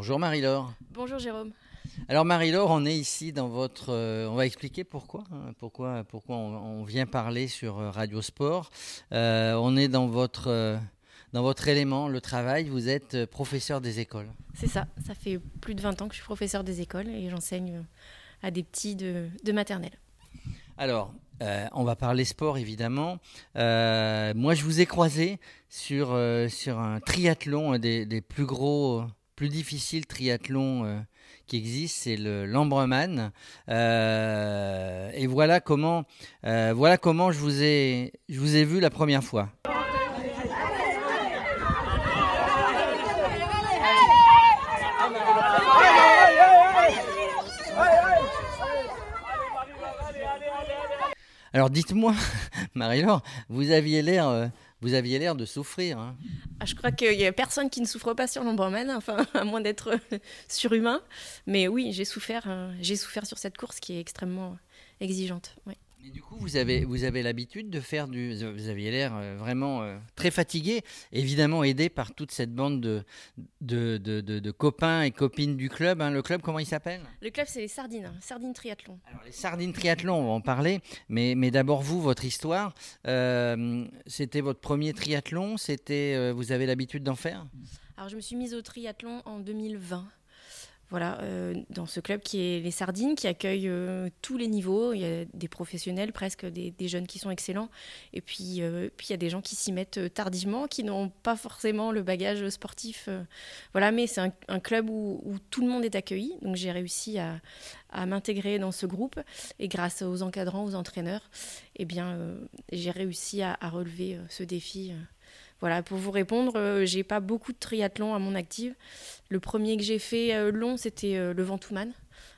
Bonjour Marie-Laure. Bonjour Jérôme. Alors Marie-Laure, on est ici dans votre... euh, on va expliquer pourquoi, hein, pourquoi, pourquoi on, on vient parler sur euh, Radio Sport. Euh, on est dans votre, euh, dans votre élément, le travail. Vous êtes professeur des écoles. C'est ça, ça fait plus de 20 ans que je suis professeur des écoles et j'enseigne à des petits de, de maternelle. Alors, euh, on va parler sport évidemment. Euh, moi, je vous ai croisé sur, euh, sur un triathlon, des plus gros, plus difficiles triathlons euh, qui existent, c'est le l'Ambreman. Euh, et voilà comment, euh, voilà comment je vous ai, je vous ai vu la première fois. Alors dites-moi, Marie-Laure, vous aviez l'air, vous aviez l'air de souffrir. hein. Ah, je crois qu'il n'y a personne qui ne souffre pas sur l'Ombrman, enfin, à moins d'être surhumain. Mais oui, j'ai souffert, euh, j'ai souffert sur cette course qui est extrêmement exigeante. Mais du coup, vous avez, vous avez l'habitude de faire du. Vous aviez l'air euh, vraiment euh, très fatigué, évidemment aidé par toute cette bande de, de, de- de- de copains et copines du club. hein. Le club, comment il s'appelle? Le club, c'est les Sardines, hein, Sardines Triathlon. Alors, les Sardines Triathlon, on va en parler. Mais, mais d'abord, vous, votre histoire. Euh, c'était votre premier triathlon C'était, Vous avez l'habitude d'en faire? Alors, je me suis mise au triathlon en 2020. Voilà, euh, dans ce club qui est les Sardines, qui accueille euh, tous les niveaux. Il y a des professionnels, presque des, jeunes qui sont excellents. Et puis, euh, puis il y a des gens qui s'y mettent tardivement, qui n'ont pas forcément le bagage sportif. voilà, mais c'est un, club où, tout le monde est accueilli. Donc, j'ai réussi à, m'intégrer dans ce groupe. Et grâce aux encadrants, aux entraîneurs, eh bien, j'ai réussi à, relever ce défi. Voilà, pour vous répondre, euh, j'ai pas beaucoup de triathlon à mon actif. Le premier que j'ai fait euh, long, c'était euh, le Ventoux-Man,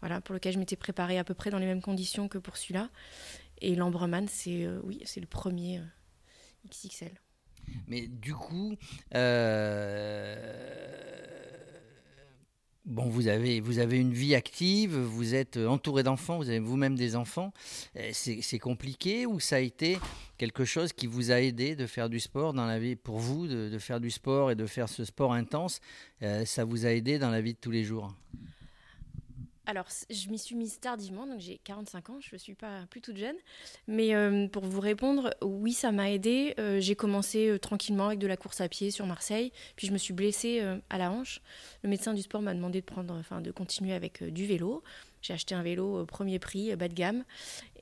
voilà, pour lequel je m'étais préparée à peu près dans les mêmes conditions que pour celui-là. Et l'Ambreman, c'est oui, c'est le premier XXL. Mais du coup, bon, vous avez, vous avez une vie active, vous êtes entouré d'enfants, vous avez vous-même des enfants. Euh, C'est compliqué ou ça a été quelque chose qui vous a aidé de faire du sport dans la vie, pour vous, de, de faire du sport et de faire ce sport intense, euh, ça vous a aidé dans la vie de tous les jours? Alors, je m'y suis mise tardivement, donc j'ai 45 ans, je ne suis pas plus toute jeune. Mais euh, pour vous répondre, oui, ça m'a aidé. Euh, j'ai commencé euh, tranquillement avec de la course à pied sur Marseille, puis je me suis blessée euh, à la hanche. Le médecin du sport m'a demandé de prendre, enfin, de continuer avec du vélo. J'ai acheté un vélo euh, premier prix, euh, bas de gamme.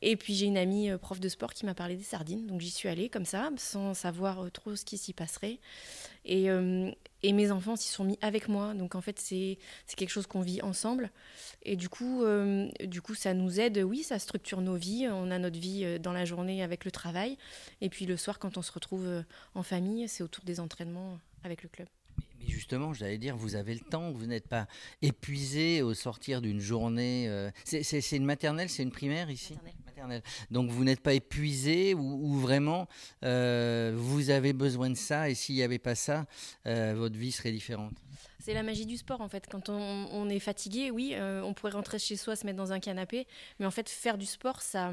Et puis j'ai une amie euh, prof de sport qui m'a parlé des sardines, donc j'y suis allée comme ça, sans savoir trop ce qui s'y passerait. Et, et mes enfants s'y sont mis avec moi, donc en fait c'est quelque chose qu'on vit ensemble. Et du coup, du coup, ça nous aide, oui, ça structure nos vies. On a notre vie dans la journée avec le travail. Et puis le soir, quand on se retrouve en famille, c'est autour des entraînements avec le club. Mais justement, j'allais dire, vous avez le temps, vous n'êtes pas épuisé au sortir d'une journée. euh, c'est- une maternelle, c'est une primaire ici Maternelle. Maternelle. Donc vous n'êtes pas épuisé ou, ou vraiment euh, vous avez besoin de ça et s'il n'y avait pas ça, euh, votre vie serait différente? C'est la magie du sport, en fait. Quand on, on est fatigué, oui, on pourrait rentrer chez soi, se mettre dans un canapé. Mais en fait, faire du sport, ça...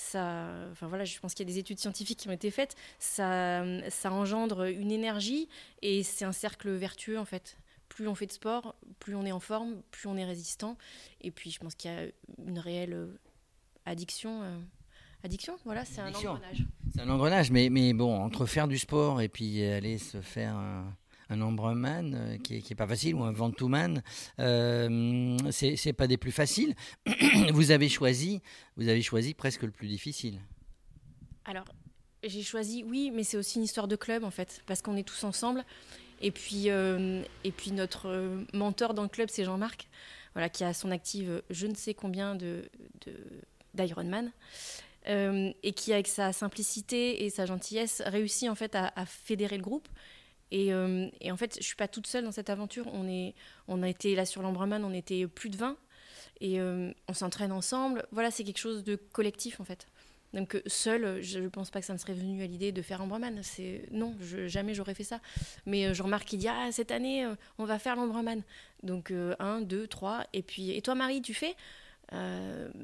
Ça, enfin voilà, je pense qu'il y a des études scientifiques qui ont été faites. Ça, ça engendre une énergie et c'est un cercle vertueux en fait. Plus on fait de sport, plus on est en forme, plus on est résistant. Et puis je pense qu'il y a une réelle euh, addiction. euh, Addiction, voilà, c'est un engrenage. C'est un engrenage, mais, mais bon, entre faire du sport et puis aller se faire un, un Ambreman, euh, qui, qui est pas facile, ou un Ventoux-man, euh, c'est pas des plus faciles. vous avez choisi, vous avez choisi presque le plus difficile. Alors, j'ai choisi, oui, mais c'est aussi une histoire de club en fait, parce qu'on est tous ensemble. Et puis, euh, et puis notre euh, mentor dans le club, c'est Jean-Marc, voilà, qui a son active je ne sais combien de, d'Ironman, et qui, avec sa simplicité et sa gentillesse, réussit en fait à fédérer le groupe. Et, euh, et en fait, je suis pas toute seule dans cette aventure. On, est, on a été là sur l'Ambreman, on était plus de 20, et euh, on s'entraîne ensemble. Voilà, c'est quelque chose de collectif en fait. Donc euh, seul, je ne pense pas que ça me serait venu à l'idée de faire. C'est non, jamais j'aurais fait ça. Mais je remarque qu'il dit ah cette année on va faire l'Ambreman. Donc euh, un, deux, trois, et puis et toi Marie tu fais? Bah,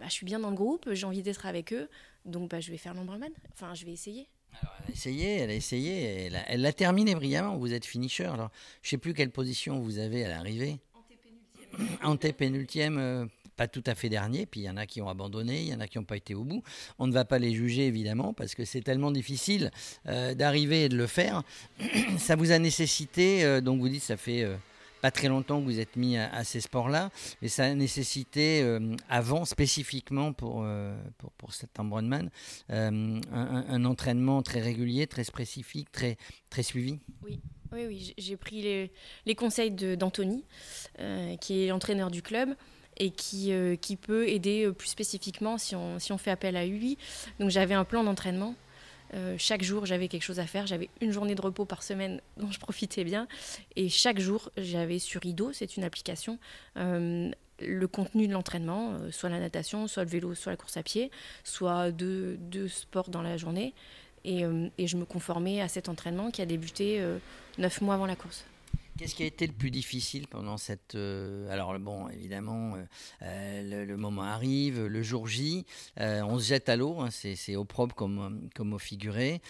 Je suis bien dans le groupe, j'ai envie d'être avec eux, donc bah, je vais faire l'Ambreman. Enfin je vais essayer. Alors, elle a essayé, elle a essayé, elle l'a terminé brillamment. Vous êtes finisher. Alors, je sais plus quelle position vous avez à l'arrivée. En TP9. antépénultième pas tout à fait dernier, puis il y en a qui ont abandonné, il y en a qui n'ont pas été au bout. On ne va pas les juger évidemment parce que c'est tellement difficile euh, d'arriver et de le faire. ça vous a nécessité, euh, donc vous dites ça fait euh, pas très longtemps que vous êtes mis à, ces sports-là, mais ça a nécessité avant spécifiquement pour, pour, pour, cet Ironman un, un, entraînement très régulier, très spécifique, très, très suivi. Oui. Oui, oui, j'ai pris les, conseils d'Anthony, qui est l'entraîneur du club et qui, euh, qui peut aider euh, plus spécifiquement si on, si on fait appel à lui. Donc j'avais un plan d'entraînement. Euh, chaque jour, j'avais quelque chose à faire. J'avais une journée de repos par semaine dont je profitais bien. Et chaque jour, j'avais sur Ido, c'est une application, le contenu de l'entraînement, soit la natation, soit le vélo, soit la course à pied, soit deux, sports dans la journée. Et, je me conformais à cet entraînement qui a débuté neuf mois avant la course. Qu'est-ce qui a été le plus difficile pendant cette... Euh, alors bon, évidemment, euh, euh, le, moment arrive, le jour J, on se jette à l'eau, hein, c'est au propre comme, comme au figuré.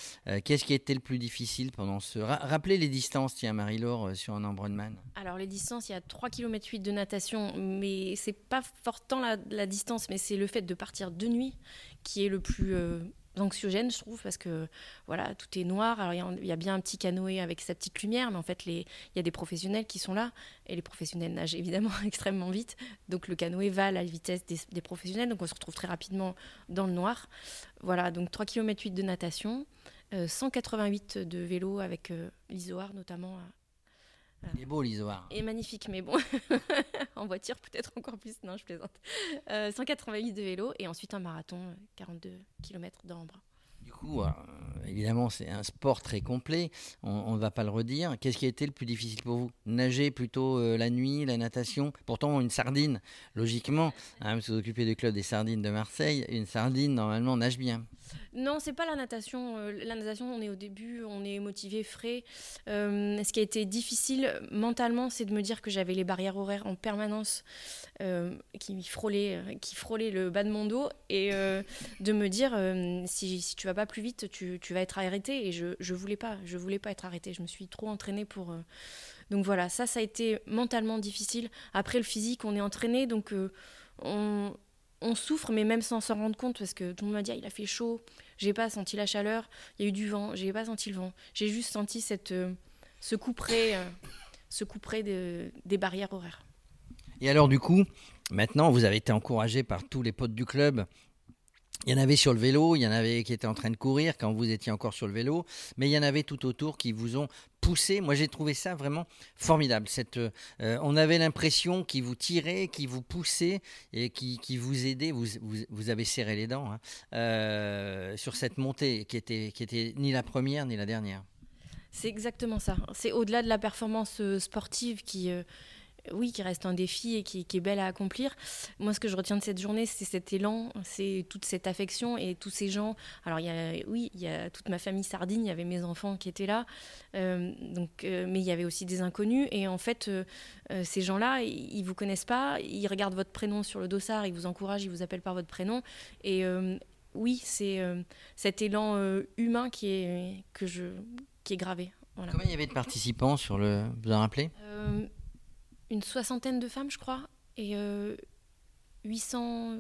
Qu'est-ce qui a été le plus difficile pendant ce... rappelez les distances, tiens, Marie-Laure, sur un Ironman. Alors les distances, il y a 3 km 8 de natation, mais c'est pas fortant la, la distance, mais c'est le fait de partir de nuit qui est le plus anxiogène, je trouve, parce que voilà, tout est noir. Alors il y, a bien un petit canoë avec sa petite lumière, mais en fait, il y a des professionnels qui sont là, et les professionnels nagent évidemment extrêmement vite. Donc le canoë va à la vitesse des, professionnels, donc on se retrouve très rapidement dans le noir. Voilà, donc 3 km 8 de natation, 188 euh, de vélo avec euh, l'isoar notamment il est beau l'isoire. Et magnifique, mais bon, en voiture peut-être encore plus. Non, je plaisante. 188 euh, de vélo et ensuite un marathon, 42 km d'ambre. Du coup, euh, évidemment, c'est un sport très complet. On ne va pas le redire. Qu'est-ce qui a été le plus difficile pour vous? Nager plutôt euh, la nuit, la natation? Pourtant, une sardine, logiquement, hein, vous vous occupez du club des sardines de Marseille, une sardine, normalement, nage bien. Non, c'est pas la natation. Euh, la natation, on est au début, on est motivé, frais. Euh, ce qui a été difficile mentalement, c'est de me dire que j'avais les barrières horaires en permanence euh, qui frôlaient, qui frôlaient le bas de mon dos et de me dire si, si tu vas pas plus vite, tu, vas être arrêté. Et je, je voulais pas, je voulais pas être arrêté. Je me suis trop entraînée pour. Donc voilà, ça, ça a été mentalement difficile. Après le physique, on est entraîné, donc on on souffre, mais même sans s'en rendre compte, parce que tout le monde m'a dit il a fait chaud, j'ai pas senti la chaleur, il y a eu du vent, j'ai pas senti le vent. J'ai juste senti cette, euh, ce coup près, euh, des barrières horaires. Et alors, du coup, maintenant, vous avez été encouragé par tous les potes du club il y en avait sur le vélo, il y en avait qui étaient en train de courir quand vous étiez encore sur le vélo, mais il y en avait tout autour qui vous ont poussé. Moi, j'ai trouvé ça vraiment formidable. Euh, on avait l'impression qu'ils vous tiraient, qu'ils vous poussaient et qui, vous aidaient. Vous, avez serré les dents hein, euh, sur cette montée qui était ni la première ni la dernière. C'est exactement ça. C'est au-delà de la performance euh, sportive qui oui, qui reste un défi et qui, est belle à accomplir. Moi, ce que je retiens de cette journée, c'est cet élan, c'est toute cette affection et tous ces gens. Alors, il y a, oui, il y a toute ma famille sardine, il y avait mes enfants qui étaient là, euh, donc, euh, mais il y avait aussi des inconnus. Et en fait, euh, ces gens-là, ils, ne vous connaissent pas, ils regardent votre prénom sur le dossard, ils vous encouragent, ils vous appellent par votre prénom. Et oui, c'est cet élan humain qui est, que je, qui est gravé. Combien il y avait de participants sur le. Vous en rappelez? Une soixantaine de femmes, je crois, et 800,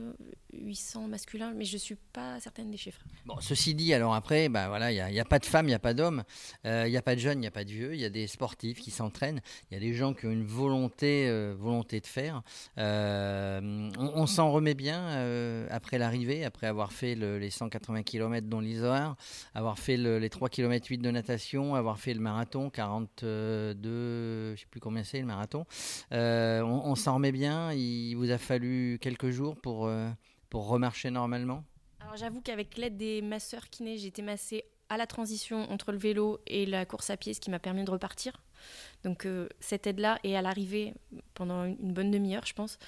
800 masculins, mais je ne suis pas certaine des chiffres. Bon, ceci dit, alors après, bah voilà, il n'y a, pas de femmes, il n'y a pas d'hommes, euh, il n'y a pas de jeunes, il n'y a pas de vieux, il y a des sportifs qui s'entraînent, il y a des gens qui ont une volonté, euh, volonté de faire. Euh, on, s'en remet bien après l'arrivée, après avoir fait les 180 km dont l'Isoar, avoir fait les 3 km 8 de natation, avoir fait le marathon, 42, je ne sais plus combien c'est le marathon. on, on s'en remet bien, il vous a fallu quelques jours pour pour remarcher normalement Alors j'avoue qu'avec l'aide des masseurs kinés, j'ai été massée à la transition entre le vélo et la course à pied, ce qui m'a permis de repartir. Donc euh, cette aide-là et à l'arrivée pendant une bonne demi-heure, je pense.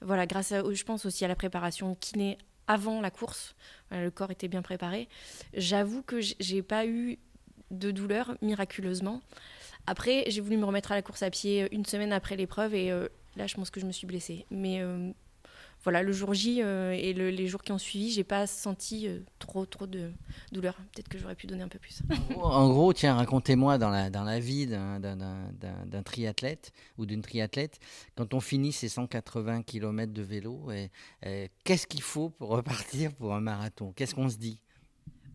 Voilà, grâce à, je pense aussi à la préparation kiné avant la course, le corps était bien préparé. J'avoue que j'ai pas eu de douleur miraculeusement. Après, j'ai voulu me remettre à la course à pied une semaine après l'épreuve et euh, là, je pense que je me suis blessée. Mais euh, voilà, le jour J et les jours qui ont suivi, j'ai pas senti trop, trop de douleur. Peut-être que j'aurais pu donner un peu plus. en gros, tiens, racontez-moi dans la, dans la vie d'un triathlète ou d'une triathlète, quand on finit ces 180 km de vélo, qu'est-ce qu'il faut pour repartir pour un marathon? Qu'est-ce qu'on se dit?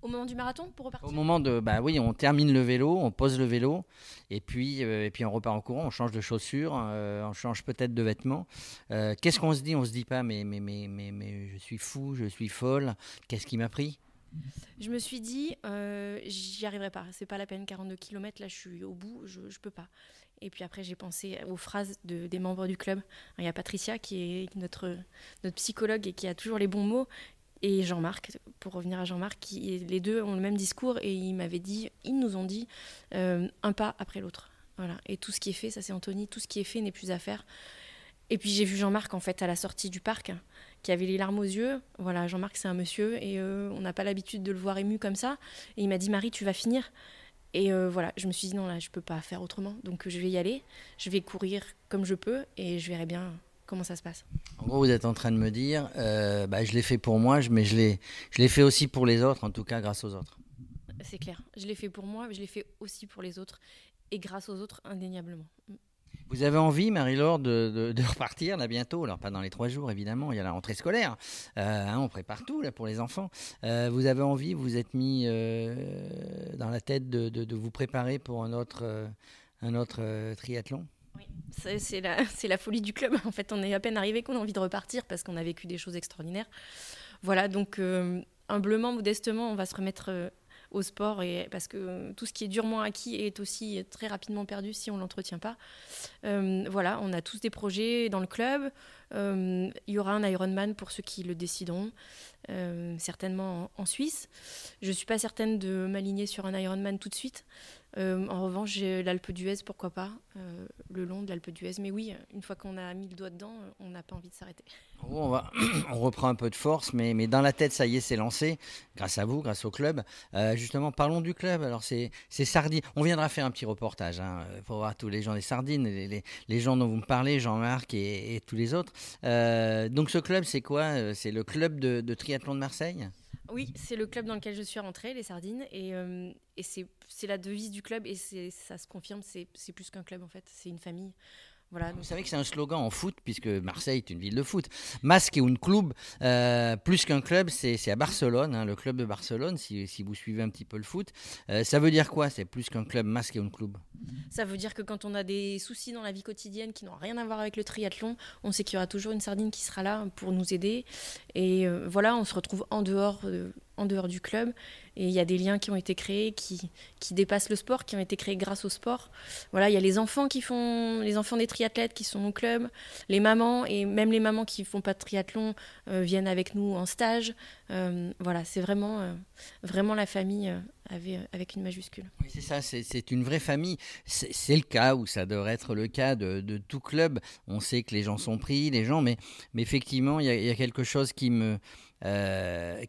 Au moment du marathon pour repartir Au moment de, bah oui, on termine le vélo, on pose le vélo, et puis, euh, et puis on repart en courant, on change de chaussures, euh, on change peut-être de vêtements. Euh, qu'est-ce qu'on se dit? On se dit pas, mais, mais, mais, mais, mais je suis fou, je suis folle, qu'est-ce qui m'a pris? Je me suis dit, j'y arriverai pas. C'est pas la peine, 42 km, là, je suis au bout, je, je peux pas. Et puis après, j'ai pensé aux phrases de, des membres du club. Il y a Patricia, qui est notre, notre psychologue et qui a toujours les bons mots et Jean-Marc, pour revenir à Jean-Marc, les deux ont le même discours et ils m'avaient dit, ils nous ont dit euh, un pas après l'autre. Voilà. Et tout ce qui est fait, ça c'est Anthony, tout ce qui est fait n'est plus à faire. Et puis j'ai vu Jean-Marc en fait à la sortie du parc, qui avait les larmes aux yeux. Voilà, Jean-Marc c'est un monsieur et euh, on n'a pas l'habitude de le voir ému comme ça. Et il m'a dit Marie, tu vas finir. Et euh, voilà, je me suis dit non là, je peux pas faire autrement, donc je vais y aller. Je vais courir comme je peux et je verrai bien Comment ça se passe? En gros, vous êtes en train de me dire, euh, bah, je l'ai fait pour moi, mais je l'ai, je l'ai fait aussi pour les autres, en tout cas grâce aux autres. C'est clair. Je l'ai fait pour moi, mais je l'ai fait aussi pour les autres et grâce aux autres, indéniablement. Vous avez envie, Marie-Laure, de, repartir là bientôt? Alors pas dans les trois jours, évidemment. Il y a la rentrée scolaire. Euh, hein, on prépare tout là pour les enfants. Euh, vous avez envie, vous êtes mis dans la tête de, de, vous préparer pour un autre, un autre triathlon? c'est la, folie du club. En fait, on est à peine arrivé qu'on a envie de repartir parce qu'on a vécu des choses extraordinaires. Voilà, donc euh, humblement, modestement, on va se remettre euh, au sport et parce que tout ce qui est durement acquis est aussi très rapidement perdu si on l'entretient pas. Euh, voilà, on a tous des projets dans le club. il y aura un Ironman pour ceux qui le décideront, certainement en, en, Suisse. Je suis pas certaine de m'aligner sur un Ironman tout de suite. Euh, en revanche, j'ai l'Alpe d'Huez, pourquoi pas, euh, le long de l'Alpe d'Huez. Mais oui, une fois qu'on a mis le doigt dedans, on n'a pas envie de s'arrêter. On, reprend un peu de force, mais, dans la tête, ça y est, c'est lancé, grâce à vous, grâce au club. Euh, justement, parlons du club. Alors, c'est Sardines. On viendra faire un petit reportage hein, pour voir tous les gens des Sardines, les, gens dont vous me parlez, Jean-Marc et, tous les autres. donc, ce club, c'est quoi? C'est le club de triathlon de Marseille? Oui, c'est le club dans lequel je suis rentrée, les Sardines, et, euh, et c'est la devise du club, et ça se confirme, c'est plus qu'un club en fait, c'est une famille. Vous savez que c'est un slogan en foot, puisque Marseille est une ville de foot. Masque et un club, euh, plus qu'un club, c'est à Barcelone, hein, le club de Barcelone, si, si, vous suivez un petit peu le foot. Euh, ça veut dire quoi C'est plus qu'un club, masque et un club? Ça veut dire que quand on a des soucis dans la vie quotidienne qui n'ont rien à voir avec le triathlon, on sait qu'il y aura toujours une sardine qui sera là pour nous aider. Et euh, voilà, on se retrouve en dehors en dehors du club. Et il y a des liens qui ont été créés qui, qui dépassent le sport, qui ont été créés grâce au sport. Voilà, il y a les enfants qui font, les enfants des triathlètes qui sont au club, les mamans et même les mamans qui font pas de triathlon euh, viennent avec nous en stage. Euh, voilà, c'est vraiment, euh, vraiment la famille avec, avec, une majuscule. Oui, c'est ça, c'est une vraie famille. C'est le cas ou ça devrait être le cas de, de, tout club. On sait que les gens sont pris, les gens, mais, mais effectivement, il y, y, a quelque chose qui me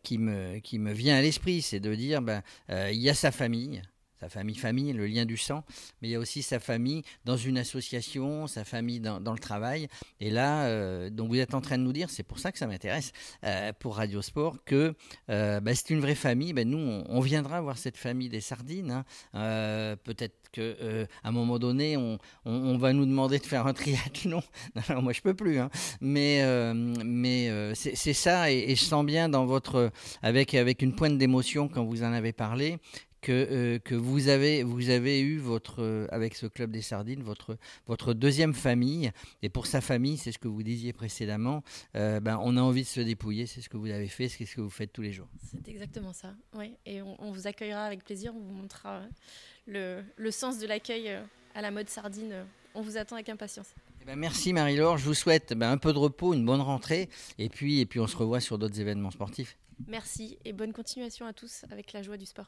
qui, me, qui me vient à l'esprit, c'est de dire, ben, euh, il y a sa famille, sa famille, famille, le lien du sang, mais il y a aussi sa famille dans une association, sa famille dans, le travail. Et là, euh, donc vous êtes en train de nous dire, c'est pour ça que ça m'intéresse euh, pour Radio Sport, que euh, bah, c'est une vraie famille. Ben, nous, on, viendra voir cette famille des sardines. Hein. Peut-être que à un moment donné, on, on, va nous demander de faire un triathlon. Alors moi, je peux plus, hein. mais mais c'est ça, et, et, je sens bien dans votre avec avec une pointe d'émotion quand vous en avez parlé que, euh, que vous, avez, vous avez eu votre, euh, avec ce club des sardines votre, votre deuxième famille. Et pour sa famille, c'est ce que vous disiez précédemment, euh, ben, on a envie de se dépouiller, c'est ce que vous avez fait, c'est ce que vous faites tous les jours. C'est exactement ça, oui. Et on, vous accueillera avec plaisir, on vous montrera le, le sens de l'accueil à la mode sardine. On vous attend avec impatience. Eh ben, merci Marie-Laure, je vous souhaite ben, un peu de repos, une bonne rentrée, et puis, et puis on se revoit sur d'autres événements sportifs. Merci et bonne continuation à tous avec la joie du sport.